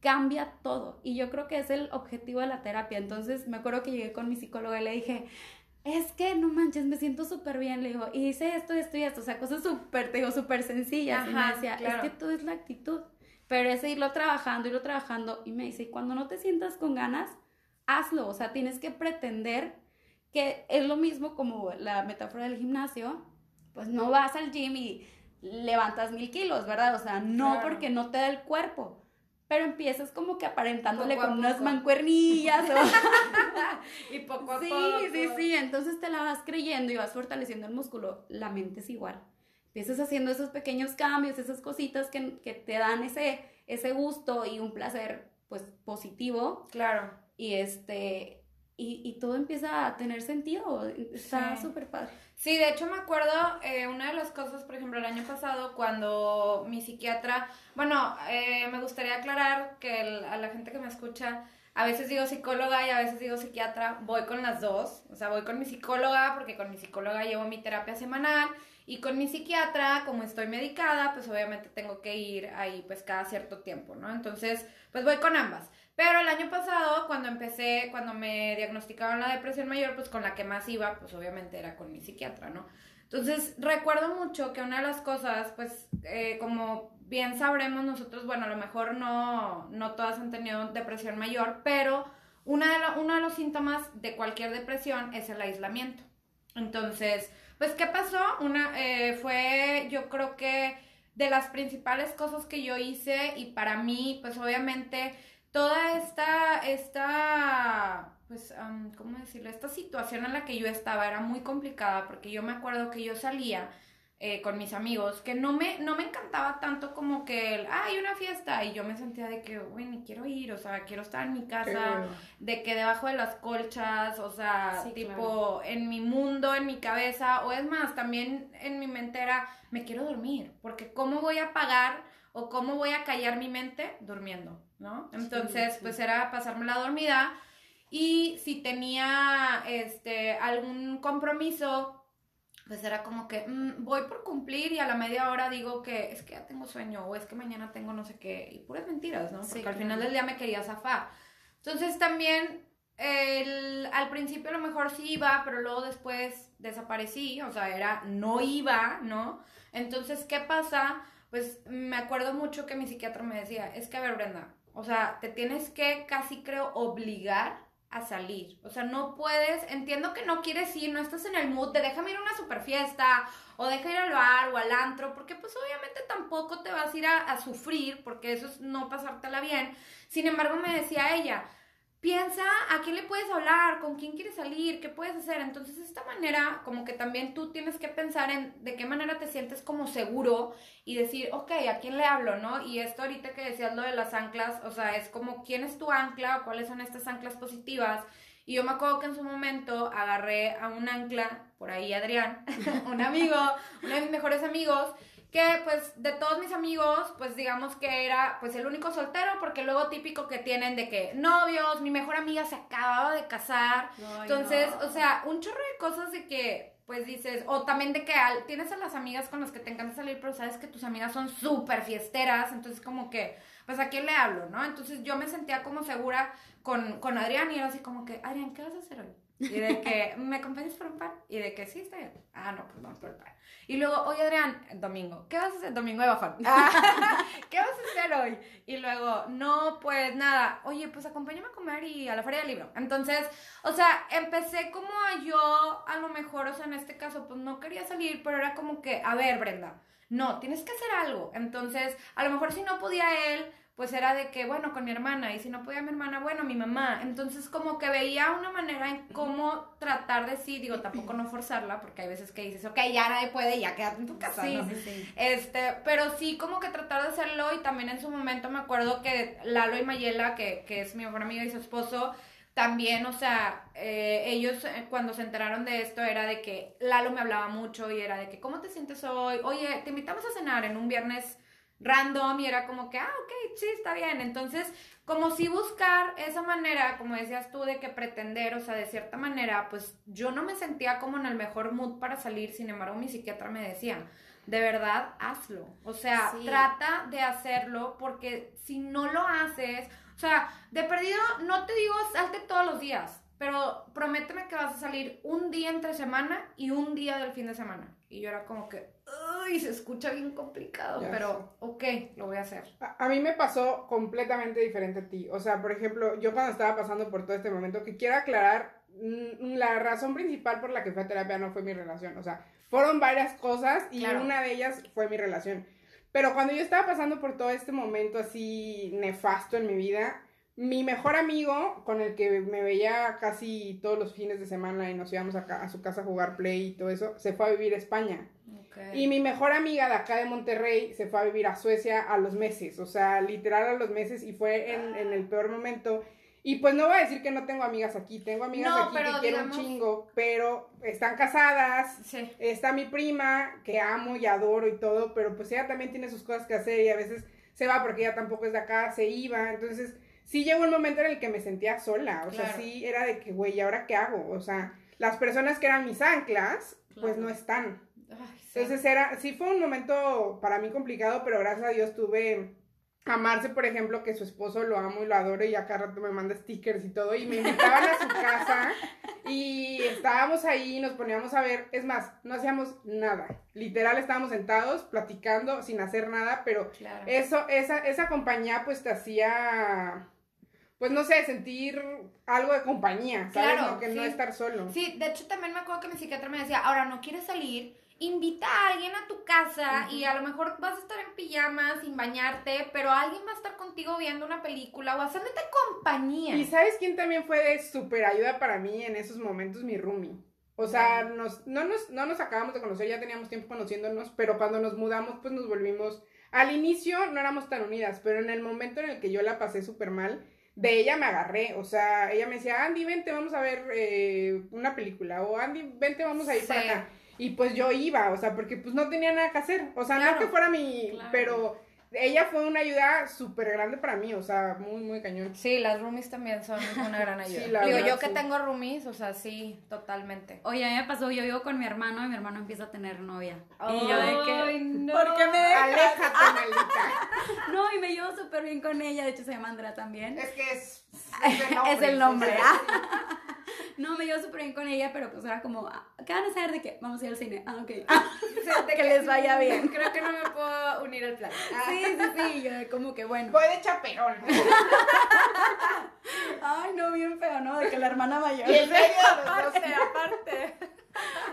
cambia todo. Y yo creo que es el objetivo de la terapia. Entonces me acuerdo que llegué con mi psicóloga y le dije, es que no manches, me siento súper bien. Le digo, y hice esto, esto y esto. O sea, cosas súper, te digo, súper sencillas. y me Ajá, decía, claro. es que todo es la actitud. Pero es irlo trabajando, irlo trabajando. Y me dice, y cuando no te sientas con ganas, hazlo. O sea, tienes que pretender que es lo mismo como la metáfora del gimnasio. Pues no vas al gym y levantas mil kilos, ¿verdad? O sea, no Claro. porque no te da el cuerpo. Pero empiezas como que aparentándole Poco con unas mancuernillas. o- Y poco a sí, poco. sí, sí. Entonces te la vas creyendo y vas fortaleciendo el músculo. La mente es igual. Empiezas haciendo esos pequeños cambios, esas cositas que, que te dan ese, ese gusto y un placer, pues, positivo. Claro. Y este. Y, y todo empieza a tener sentido. Está Sí. súper padre. Sí, de hecho me acuerdo, eh, una de las cosas, por ejemplo, el año pasado, cuando mi psiquiatra, bueno, eh, me gustaría aclarar que el- a la gente que me escucha, a veces digo psicóloga y a veces digo psiquiatra, voy con las dos, o sea, voy con mi psicóloga porque con mi psicóloga llevo mi terapia semanal y con mi psiquiatra, como estoy medicada, pues obviamente tengo que ir ahí pues cada cierto tiempo, ¿no? Entonces, pues voy con ambas. Pero el año pasado, cuando empecé, cuando me diagnosticaron la depresión mayor, pues con la que más iba, pues obviamente era con mi psiquiatra, ¿no? Entonces, recuerdo mucho que una de las cosas, pues, eh, como bien sabremos nosotros, bueno, a lo mejor no, no todas han tenido depresión mayor, pero una de uno de los síntomas de cualquier depresión es el aislamiento. Entonces, pues, ¿qué pasó? Una, eh, fue, yo creo que de las principales cosas que yo hice y para mí, pues, obviamente, toda esta, esta, pues, am, ¿cómo decirlo? Esta situación en la que yo estaba era muy complicada porque yo me acuerdo que yo salía eh, con mis amigos, que no me, no me encantaba tanto como que el, "Ah, hay una fiesta, y yo me sentía de que, güey, ni quiero ir, o sea, quiero estar en mi casa, bueno. de que debajo de las colchas, o sea, Sí, tipo en mi mundo, en mi cabeza, o es más, también en mi mente era, me quiero dormir, porque ¿cómo voy a pagar o cómo voy a callar mi mente durmiendo, ¿no? Entonces, sí. pues era pasarme la dormida y si tenía este algún compromiso, pues era como que mm, voy por cumplir y a la media hora digo que es que ya tengo sueño o es que mañana tengo no sé qué y puras mentiras, ¿no? Sí, Porque al claro. final del día me quería zafar. Entonces también el- al principio a lo mejor sí iba, pero luego después desaparecí, o sea, era no iba, ¿no? Entonces, ¿qué pasa? Pues me acuerdo mucho que mi psiquiatra me decía, es que a ver, Brenda, o sea, te tienes que casi creo obligar a salir. O sea, no puedes, entiendo que no quieres ir, no estás en el mood de déjame ir a una super fiesta o deja ir al bar o al antro, porque pues obviamente tampoco te vas a ir a, a sufrir, porque eso es no pasártela bien. Sin embargo, me decía ella, piensa a quién le puedes hablar, con quién quieres salir, qué puedes hacer. Entonces, de esta manera, como que también tú tienes que pensar en de qué manera te sientes como seguro y decir, ok, ¿a quién le hablo, no? Y esto ahorita que decías lo de las anclas, o sea, es como quién es tu ancla cuáles son estas anclas positivas. Y yo me acuerdo que en su momento agarré a un ancla, por ahí Adrián, un amigo, uno de mis mejores amigos, que pues de todos mis amigos, pues digamos que era pues el único soltero, porque luego típico que tienen de que novios, mi mejor amiga se acababa de casar, entonces, o sea, un chorro de cosas de que, pues dices, o también de que al- tienes a las amigas con las que te encanta salir, pero sabes que tus amigas son súper fiesteras, entonces como que, pues a quién le hablo, ¿no? Entonces yo me sentía como segura con, con Adrián y era así como que, Adrián, ¿qué vas a hacer hoy? Y de que, ¿me acompañas por un pan? Y de que, sí, está bien. Ah, no, pues vamos por el pan. Y luego, oye, Adrián, domingo, ¿qué vas a hacer? Domingo de bajón. "Ah, ¿Qué vas a hacer hoy? Y luego, no, pues nada, oye, pues acompáñame a comer y a la feria del libro. Entonces, o sea, empecé como a yo, a lo mejor, o sea, en este caso, pues no quería salir, pero era como que, a ver, Brenda, no, tienes que hacer algo. Entonces, a lo mejor si no podía él, pues era de que, bueno, con mi hermana, y si no podía mi hermana, bueno, mi mamá. Entonces, como que veía una manera en cómo tratar de sí, digo, tampoco no forzarla, porque hay veces que dices, ok, ya nadie puede, ya quédate en tu casa, Sí, ¿no? sí, sí. Este, pero sí como que tratar de hacerlo y también en su momento me acuerdo que Lalo y Mayela, que, que es mi mejor amiga y su esposo, también, o sea, eh, ellos eh, cuando se enteraron de esto era de que Lalo me hablaba mucho y era de que, ¿cómo te sientes hoy? Oye, te invitamos a cenar en un viernes random y era como que, ah, ok, sí, está bien. Entonces, como si buscar esa manera, como decías tú, de que pretender, o sea, de cierta manera, pues yo no me sentía como en el mejor mood para salir, sin embargo, mi psiquiatra me decía, de verdad, hazlo. O sea, Sí. trata de hacerlo porque si no lo haces, o sea, de perdido, no te digo salte todos los días, pero prométeme que vas a salir un día entre semana y un día del fin de semana. Y yo era como que, uy, se escucha bien complicado, Ya pero ok, lo voy a hacer. A, a mí me pasó completamente diferente a ti. O sea, por ejemplo, yo cuando estaba pasando por todo este momento, que quiero aclarar, mm, la razón principal por la que fui a terapia no fue mi relación. O sea, fueron varias cosas y Claro. una de ellas fue mi relación. Pero cuando yo estaba pasando por todo este momento así nefasto en mi vida, mi mejor amigo, con el que me veía casi todos los fines de semana y nos íbamos a, a su casa a jugar play y todo eso, se fue a vivir a España. Y mi mejor amiga de acá de Monterrey se fue a vivir a Suecia a los meses, o sea, literal a los meses y fue en, en el peor momento. Y pues no voy a decir que no tengo amigas aquí, tengo amigas No, aquí pero que quiero digamos- un chingo, pero están casadas, Sí. está mi prima, que amo y adoro y todo, pero pues ella también tiene sus cosas que hacer y a veces se va porque ella tampoco es de acá, se iba, entonces sí llegó un momento en el que me sentía sola, o sea, Claro. sí era de que, güey, ¿y ahora qué hago? O sea, las personas que eran mis anclas, pues Claro. no están. Ay, sí. Entonces era, sí fue un momento para mí complicado, pero gracias a Dios tuve a Marce, por ejemplo, que su esposo lo amo y lo adoro y a cada rato me manda stickers y todo, y me invitaban a su casa y estábamos ahí, nos poníamos a ver, es más, no hacíamos nada, literal estábamos sentados platicando sin hacer nada, pero Claro. eso, esa, esa compañía pues te hacía, pues no sé, sentir algo de compañía, ¿sabes? Claro, no, que no estar solo. Sí, de hecho también me acuerdo que mi psiquiatra me decía, ahora no quieres salir, invita a alguien a tu casa y a lo mejor vas a estar en pijama sin bañarte, pero alguien va a estar contigo viendo una película o haciéndote compañía. ¿Y sabes quién también fue de súper ayuda para mí en esos momentos? Mi roomie. O sea, nos, no, nos, no nos acabamos de conocer, ya teníamos tiempo conociéndonos, pero cuando nos mudamos, pues nos volvimos... Al inicio no éramos tan unidas, pero en el momento en el que yo la pasé súper mal, de ella me agarré. O sea, ella me decía, Andy, vente, vamos a ver eh, una película. O Andy, vente, vamos a ir para acá. Y pues yo iba, o sea, porque pues no tenía nada que hacer. O sea, Claro. no que fuera mi... Claro. Pero ella fue una ayuda súper grande para mí, o sea, muy, muy cañón. Sí, las roomies también son una gran ayuda. Sí, la Digo, verdad, yo que tengo roomies, o sea, sí, totalmente. Oye, a mí me pasó, yo vivo con mi hermano y mi hermano empieza a tener novia. y yo de que... Ay, no. ¿Por qué me dejas? Aléjate, maldita. No, y me llevo súper bien con ella, de hecho se llama Andrea también. Es que es. Es el nombre, sí, ¿ah? sí. No, me llevo súper bien con ella, pero pues era como, ah, ¿qué van a hacer de qué? Vamos a ir al cine. Ah, ok. Sí, de que les vaya bien. Creo que no me puedo unir al plan. Sí, sí, sí, yo como que bueno. Voy de chaperón. Ay, no, bien feo, ¿no? De que la hermana mayor. Y en medio. Aparte, aparte.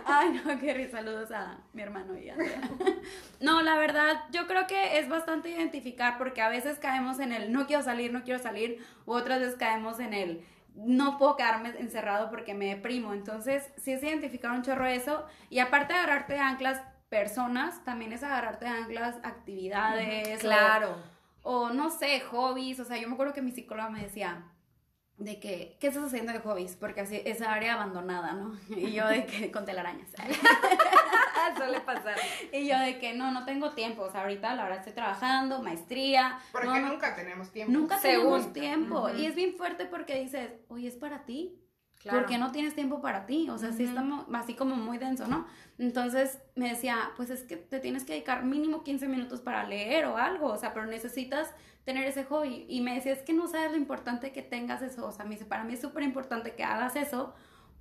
Ay, no, qué risa. Saludos a mi hermano y a. No, la verdad, yo creo que es bastante identificar porque a veces caemos en el no quiero salir, no quiero salir, u otras veces caemos en el no puedo quedarme encerrado porque me deprimo. Entonces, sí es identificar un chorro eso. Y aparte de agarrarte de anclas personas, también es agarrarte de anclas actividades. o- Claro. o no sé, hobbies, o sea, yo me acuerdo que mi psicóloga me decía de que, ¿qué estás haciendo de hobbies? Porque así, esa área abandonada, ¿no? Y yo de que, con telarañas. Suele pasar. Y yo de que, no, no tengo tiempo, o sea, ahorita la verdad estoy trabajando, maestría. Porque no, no- nunca tenemos tiempo. nunca Según. tenemos tiempo. Y es bien fuerte porque dices, oye, es para ti. Claro. ¿Por qué no tienes tiempo para ti? O sea, sí Ujú. estamos así como muy denso, ¿no? Entonces me decía, pues es que te tienes que dedicar mínimo 15 minutos para leer o algo, o sea, pero necesitas tener ese hobby. Y me decía, es que no sabes lo importante que tengas eso. O sea, me dice, para mí es súper importante que hagas eso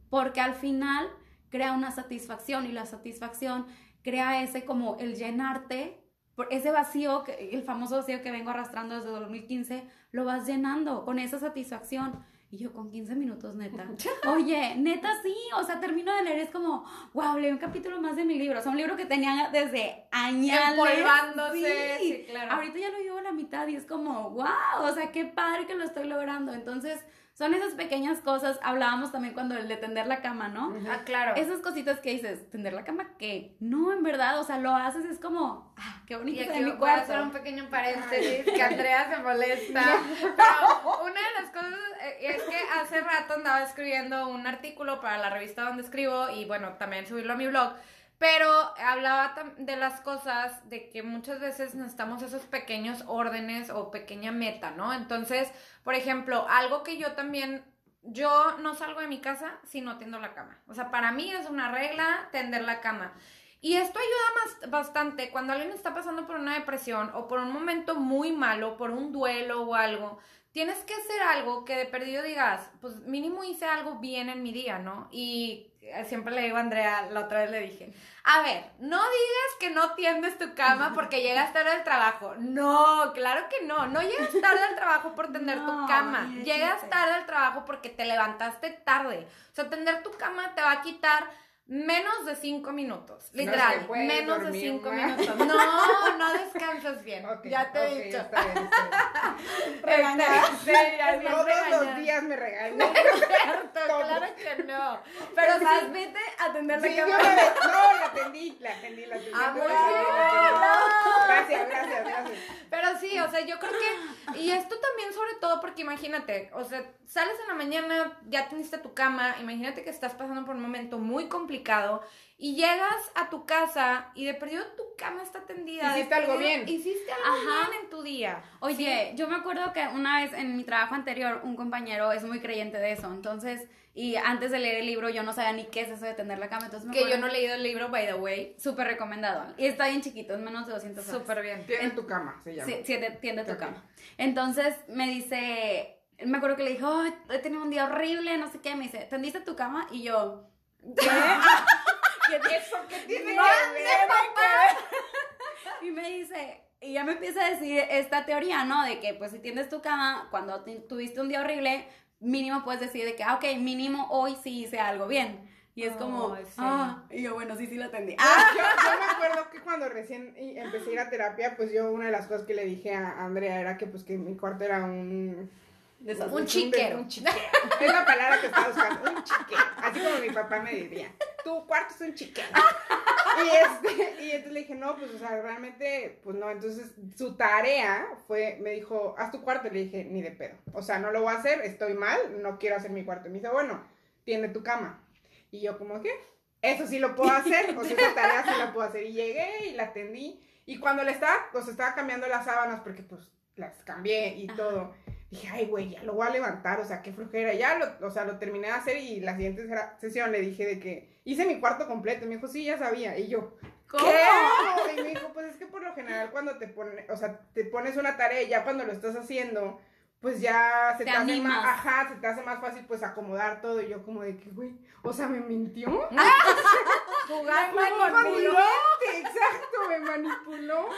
porque al final crea una satisfacción y la satisfacción crea ese como el llenarte, por ese vacío, que, el famoso vacío que vengo arrastrando desde 2015, lo vas llenando con esa satisfacción. Y yo con 15 minutos, neta. Oye, neta sí, o sea, termino de leer, es como, wow, leí un capítulo más de mi libro. O sea, un libro que tenía desde años. Empolvándose, sí, claro. Ahorita ya lo llevo a la mitad y es como, wow, o sea, qué padre que lo estoy logrando. Entonces, son esas pequeñas cosas. Hablábamos también cuando el de tender la cama, ¿no? Ah, claro. Esas cositas que dices, tender la cama, ¿qué? No, en verdad, o sea, lo haces, es como, ah, qué Y bonito está aquí en mi voy a cuarto. hacer un pequeño paréntesis que Andrea se molesta. Pero una de las cosas eh, es que hace rato andaba escribiendo un artículo para la revista donde escribo y bueno, también subirlo a mi blog. Pero hablaba de las cosas, de que muchas veces necesitamos esos pequeños órdenes o pequeña meta, ¿no? Entonces, por ejemplo, algo que yo también, yo no salgo de mi casa si no tiendo la cama. O sea, para mí es una regla tender la cama. Y esto ayuda más, bastante cuando alguien está pasando por una depresión o por un momento muy malo, por un duelo o algo. Tienes que hacer algo que de perdido digas, pues mínimo hice algo bien en mi día, ¿no? Y siempre le digo a Andrea, la otra vez le dije, a ver, no digas que no tiendes tu cama porque llegas tarde al trabajo. No, claro que no. No llegas tarde al trabajo por tender tu cama. Llegas tarde al trabajo porque te levantaste tarde. O sea, tender tu cama te va a quitar menos de cinco minutos. Literal, puede menos de cinco minutos. No, no descansas bien. Ya te he dicho. está bien, está bien. regañada. Sí, ya bien Todos los días me regañan. No es cierto, Todo. claro que no. Pero sí, sabes, vete a atender la Sí, yo cámara. la, no, la atendí, la atendí, la atendí. Ah, muy bien. Gracias, gracias, gracias. Pero sí, o sea, yo creo que, y esto también sobre todo porque imagínate, o sea, sales en la mañana, ya teniste tu cama, imagínate que estás pasando por un momento muy complicado y llegas a tu casa y de perdido tu cama está tendida. Hiciste algo bien. Hiciste algo Ajá. bien en tu día. Oye, yo me acuerdo que una vez en mi trabajo anterior, un compañero es muy creyente de eso. Entonces, y antes de leer el libro, yo no sabía ni qué es eso de tender la cama. Entonces, me Que yo no he leído el libro, by the way. Súper recomendado. Y está bien chiquito, es menos de 200 hojas. Súper bien. Tiene tu cama, se llama. Sí, sí, te- tiende tu cama. Entonces me dice, me acuerdo que le dijo, "Ay, he tenido un día horrible, no sé qué. Me dice, ¿tendiste tu cama? Y yo, ¿qué? ¿Qué ¿Eso qué tiene No, que ver? Y me dice, y ya me empieza a decir esta teoría, ¿no? De que pues si tiendes tu cama, cuando te- tuviste un día horrible, mínimo puedes decir de que, ah, ok, mínimo hoy sí hice algo bien. Y es como, Ay, sí. ah, y yo, bueno, sí, sí lo atendí. Ah, yo, yo me acuerdo que cuando recién empecé a ir a terapia, pues yo una de las cosas que le dije a Andrea era que pues que mi cuarto era un... Un chiquero. Un chiquero. Es la palabra que estaba buscando, un chiquero. Así como mi papá me diría, tu cuarto es un chiquero. Y, este, y entonces le dije, no, pues, o sea, realmente, pues no. Entonces, su tarea fue, me dijo, haz tu cuarto. Le dije, ni de pedo. O sea, no lo voy a hacer, estoy mal, no quiero hacer mi cuarto. Y me dice, bueno, tiene tu cama. Y yo, como que, eso sí lo puedo hacer, o sea, esa tarea sí la puedo hacer. Y llegué y la atendí. Y cuando le estaba, pues estaba cambiando las sábanas, porque pues las cambié y Ajá. todo. Dije, ay, güey, ya lo voy a levantar, o sea, qué flojera. Ya lo, o sea, lo terminé de hacer y la siguiente sesión le dije de que hice mi cuarto completo. Y me dijo, sí, ya sabía. Y yo, ¿Cómo? ¿Qué? Y me dijo, pues es que por lo general cuando te pones, o sea, te pones una tarea y ya cuando lo estás haciendo, pues ya se Te te, hace más, ajá, se te hace más fácil pues acomodar todo. Y yo como de que, güey, o sea, me mintió. Jugar Me con manipuló. Exacto, me manipuló.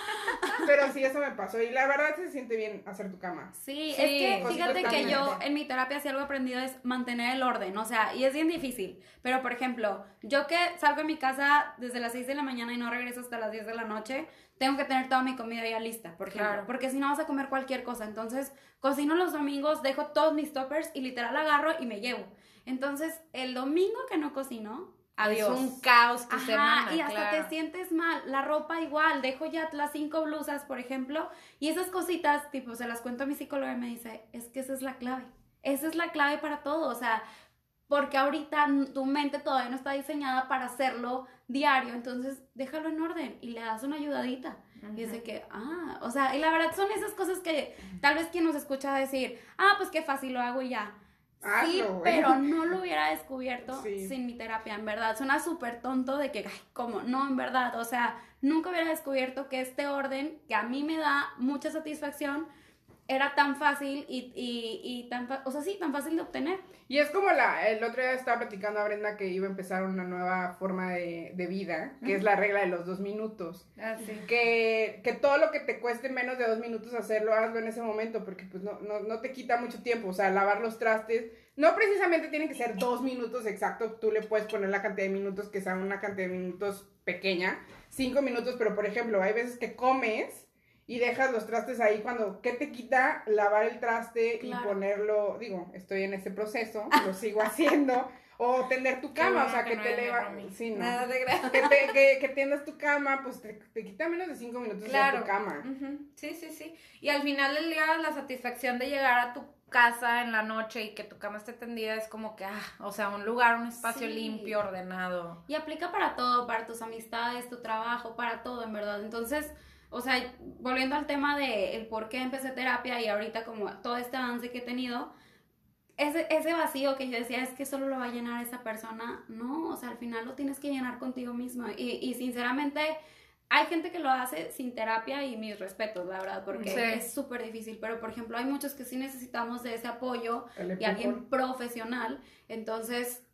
Pero sí, eso me pasó. Y la verdad se siente bien hacer tu cama. Sí, Sí, es que fíjate que yo en mi terapia si algo he aprendido es mantener el orden, o sea, y es bien difícil, pero por ejemplo, yo que salgo de mi casa desde las 6 de la mañana y no regreso hasta las 10 de la noche, tengo que tener toda mi comida ya lista, por ejemplo, Claro. porque si no vas a comer cualquier cosa, entonces cocino los domingos, dejo todos mis toppers y literal agarro y me llevo. Entonces, el domingo que no cocino, adiós. Es un caos tu Ajá, semana. y hasta claro. te sientes mal. La ropa igual, dejo ya las cinco blusas, por ejemplo, y esas cositas, tipo, se las cuento a mi psicóloga y me dice, es que esa es la clave. Esa es la clave para todo, o sea, porque ahorita tu mente todavía no está diseñada para hacerlo diario, entonces déjalo en orden y le das una ayudadita. Y es de que, ah, o sea, y la verdad son esas cosas que tal vez quien nos escucha decir, ah, pues qué fácil lo hago y ya. Sí, güey. pero no lo hubiera descubierto Sí. sin mi terapia, en verdad. Suena súper tonto de que, ay, ¿cómo? No, en verdad. O sea, nunca hubiera descubierto que este orden, que a mí me da mucha satisfacción, era tan fácil y, y, y tan, o sea, sí, tan fácil de obtener. Y es como la, el otro día estaba platicando a Brenda que iba a empezar una nueva forma de, de vida, que es la regla de los dos minutos. Ah, sí. Que, que todo lo que te cueste menos de dos minutos hacerlo, hazlo en ese momento, porque pues no, no, no te quita mucho tiempo. O sea, lavar los trastes, no precisamente tienen que ser dos minutos exactos, tú le puedes poner la cantidad de minutos que sea una cantidad de minutos pequeña, cinco minutos, pero por ejemplo, hay veces que comes y dejas los trastes ahí cuando, ¿qué te quita lavar el traste Claro. y ponerlo? Digo, estoy en ese proceso, lo sigo haciendo. O tender tu cama, bueno o sea, que que, no te leva... Romy. Sí, no. Nada de gracia. Que, te, que, que tiendas tu cama, pues te, te quita menos de cinco minutos Claro. hacer tu cama. Sí, sí, sí. Y al final del día, la satisfacción de llegar a tu casa en la noche y que tu cama esté tendida es como que, ah, o sea, un lugar, un espacio Sí. limpio, ordenado. Y aplica para todo, para tus amistades, tu trabajo, para todo, en verdad. Entonces, o sea, volviendo al tema de el por qué empecé terapia y ahorita como todo este avance que he tenido, ese, ese vacío que yo decía es que solo lo va a llenar esa persona, no, o sea, al final lo tienes que llenar contigo mismo. Y, y sinceramente, hay gente que lo hace sin terapia y mis respetos, la verdad, porque Sí. es súper difícil. Pero, por ejemplo, hay muchos que sí necesitamos de ese apoyo y alguien profesional. Entonces,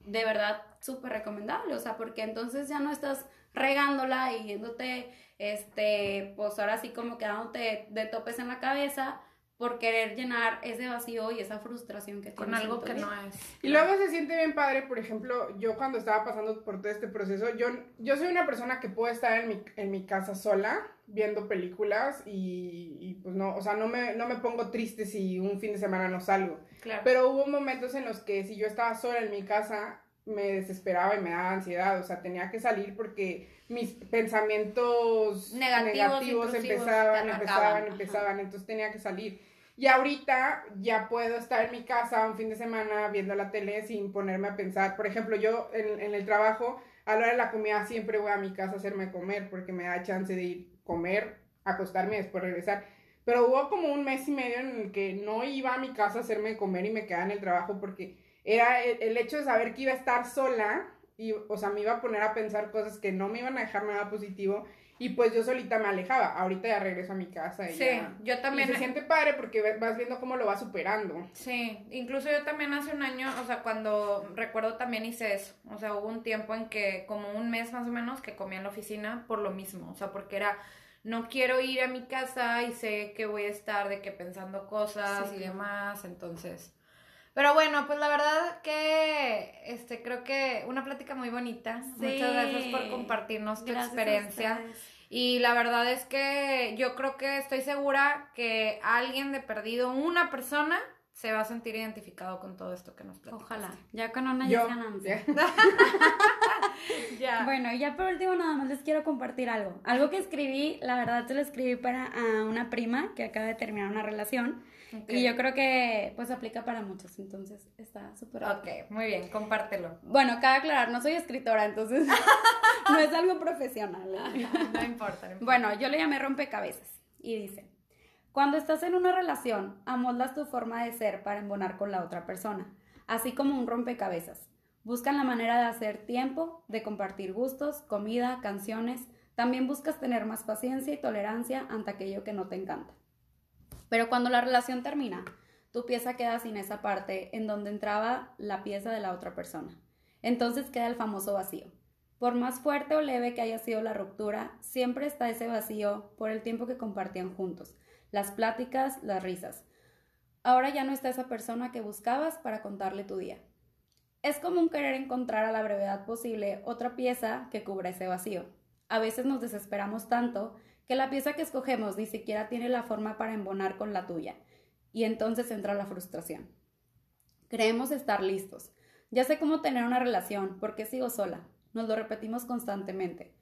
de verdad, súper recomendable. O sea, porque entonces ya no estás regándola y yéndote, este, pues ahora sí como quedándote de topes en la cabeza, por querer llenar ese vacío y esa frustración que Con algo que vida. no es. Y luego se siente bien padre, por ejemplo, yo cuando estaba pasando por todo este proceso, yo, yo soy una persona que puede estar en mi, en mi casa sola viendo películas y, y, pues no, o sea, no me, no me pongo triste si un fin de semana no salgo. Claro. Pero hubo momentos en los que si yo estaba sola en mi casa, me desesperaba y me daba ansiedad, o sea, tenía que salir porque mis pensamientos Negativos, empezaban, empezaban, empezaban, entonces tenía que salir. Y ahorita ya puedo estar en mi casa un fin de semana viendo la tele sin ponerme a pensar. Por ejemplo, yo en, en el trabajo, a la hora de la comida siempre voy a mi casa a hacerme comer porque me da chance de ir comer, acostarme y después regresar. Pero hubo como un mes y medio en el que no iba a mi casa a hacerme comer y me quedaba en el trabajo porque era el, el hecho de saber que iba a estar sola y, o sea, me iba a poner a pensar cosas que no me iban a dejar nada positivo y pues yo solita me alejaba. Ahorita ya regreso a mi casa y Sí, ya- yo también. y se siente padre porque vas viendo cómo lo vas superando. Sí, incluso yo también hace un año, o sea, cuando recuerdo también hice eso, o sea, hubo un tiempo en que, como un mes más o menos, que comía en la oficina por lo mismo, o sea, porque era, no quiero ir a mi casa y sé que voy a estar de que pensando cosas Sí, y demás, entonces... Pero bueno, pues la verdad que, este, creo que una plática muy bonita. Muchas gracias por compartirnos tu Gracias experiencia. Y la verdad es que yo creo que estoy segura que alguien de perdido, una persona, se va a sentir identificado con todo esto que nos platicaste. Ojalá, ya con una ganancia. ya. Ya. Bueno, y ya por último nada más les quiero compartir algo. Algo que escribí, la verdad se lo escribí para a una prima que acaba de terminar una relación. Y yo creo que pues aplica para muchos, entonces está súper Ok, muy bien, compártelo. Bueno, cabe aclarar, no soy escritora, entonces no es algo profesional. ¿eh? No importa. no importa. Bueno, yo le llamé rompecabezas y dice, cuando estás en una relación, amoldas tu forma de ser para embonar con la otra persona, así como un rompecabezas. Buscan la manera de hacer tiempo, de compartir gustos, comida, canciones. También buscas tener más paciencia y tolerancia ante aquello que no te encanta. Pero cuando la relación termina, tu pieza queda sin esa parte en donde entraba la pieza de la otra persona. Entonces queda el famoso vacío. Por más fuerte o leve que haya sido la ruptura, siempre está ese vacío por el tiempo que compartían juntos, las pláticas, las risas. Ahora ya no está esa persona que buscabas para contarle tu día. Es común querer encontrar a la brevedad posible otra pieza que cubra ese vacío. A veces nos desesperamos tanto que la pieza que escogemos ni siquiera tiene la forma para embonar con la tuya, y entonces entra la frustración. Creemos estar listos. Ya sé cómo tener una relación, porque sigo sola. Nos lo repetimos constantemente,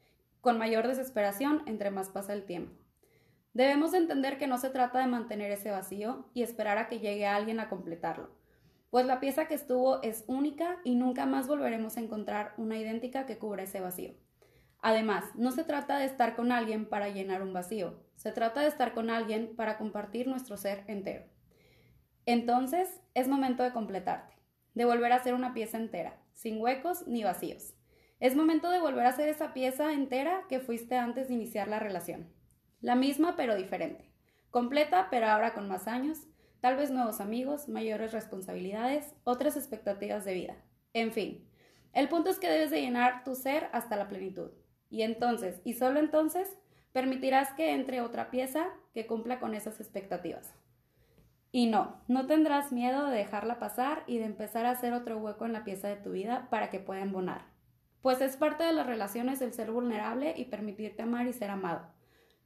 con mayor desesperación entre más pasa el tiempo. Debemos entender que no se trata de mantener ese vacío y esperar a que llegue alguien a completarlo, pues la pieza que estuvo es única y nunca más volveremos a encontrar una idéntica que cubra ese vacío. Además, no se trata de estar con alguien para llenar un vacío, se trata de estar con alguien para compartir nuestro ser entero. Entonces, es momento de completarte, de volver a ser una pieza entera, sin huecos ni vacíos. Es momento de volver a ser esa pieza entera que fuiste antes de iniciar la relación. La misma pero diferente. Completa pero ahora con más años, tal vez nuevos amigos, mayores responsabilidades, otras expectativas de vida. En fin, el punto es que debes de llenar tu ser hasta la plenitud. Y entonces, y solo entonces, permitirás que entre otra pieza que cumpla con esas expectativas. Y no, no tendrás miedo de dejarla pasar y de empezar a hacer otro hueco en la pieza de tu vida para que pueda embonar. Pues es parte de las relaciones el ser vulnerable y permitirte amar y ser amado.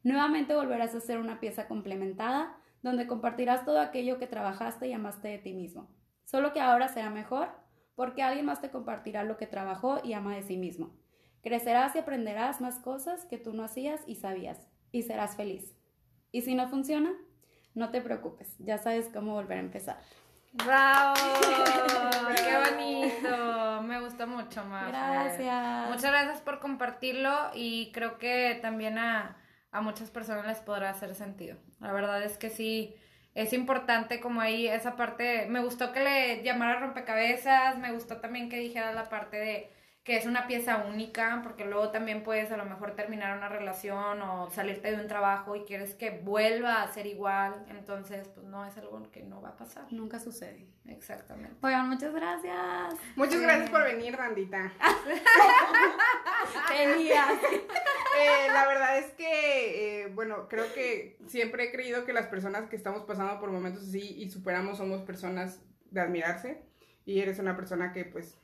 Nuevamente volverás a ser una pieza complementada donde compartirás todo aquello que trabajaste y amaste de ti mismo. Solo que ahora será mejor porque alguien más te compartirá lo que trabajó y ama de sí mismo. Crecerás y aprenderás más cosas que tú no hacías y sabías, y serás feliz. Y si no funciona, no te preocupes, ya sabes cómo volver a empezar. ¡Bravo! ¡Qué bonito! Me gusta mucho más. Gracias. Muchas gracias por compartirlo y creo que también a, a muchas personas les podrá hacer sentido. La verdad es que sí, es importante como ahí esa parte, me gustó que le llamara rompecabezas, me gustó también que dijera la parte de que es una pieza única, porque luego también puedes a lo mejor terminar una relación o salirte de un trabajo y quieres que vuelva a ser igual, entonces pues no es algo que no va a pasar. Nunca sucede. Exactamente. Oigan, muchas gracias. Muchas gracias por venir, Randita. Tenías. Eh, la verdad es que, eh, bueno, creo que siempre he creído que las personas que estamos pasando por momentos así y superamos somos personas de admirarse. Y eres una persona que, pues,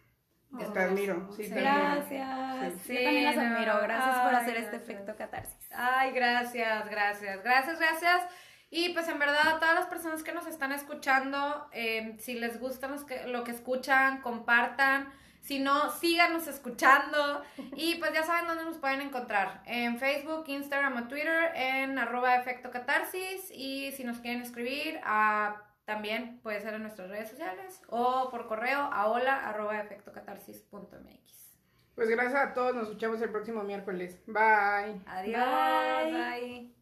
te admiro. Sí, te admiro. Gracias. Sí. Yo también las admiro. Gracias por hacer este efecto catarsis. Ay, gracias, gracias, gracias, gracias. Y pues en verdad a todas las personas que nos están escuchando, eh, si les gusta lo que escuchan, compartan. Si no, síganos escuchando. Y pues ya saben dónde nos pueden encontrar. En Facebook, Instagram o Twitter, en arroba efecto catarsis. Y si nos quieren escribir, ah, también puede ser en nuestras redes sociales o por correo a hola arroba efectocatarsis.mx. Pues gracias a todos, nos escuchamos el próximo miércoles. Bye. Adiós. Bye. Bye.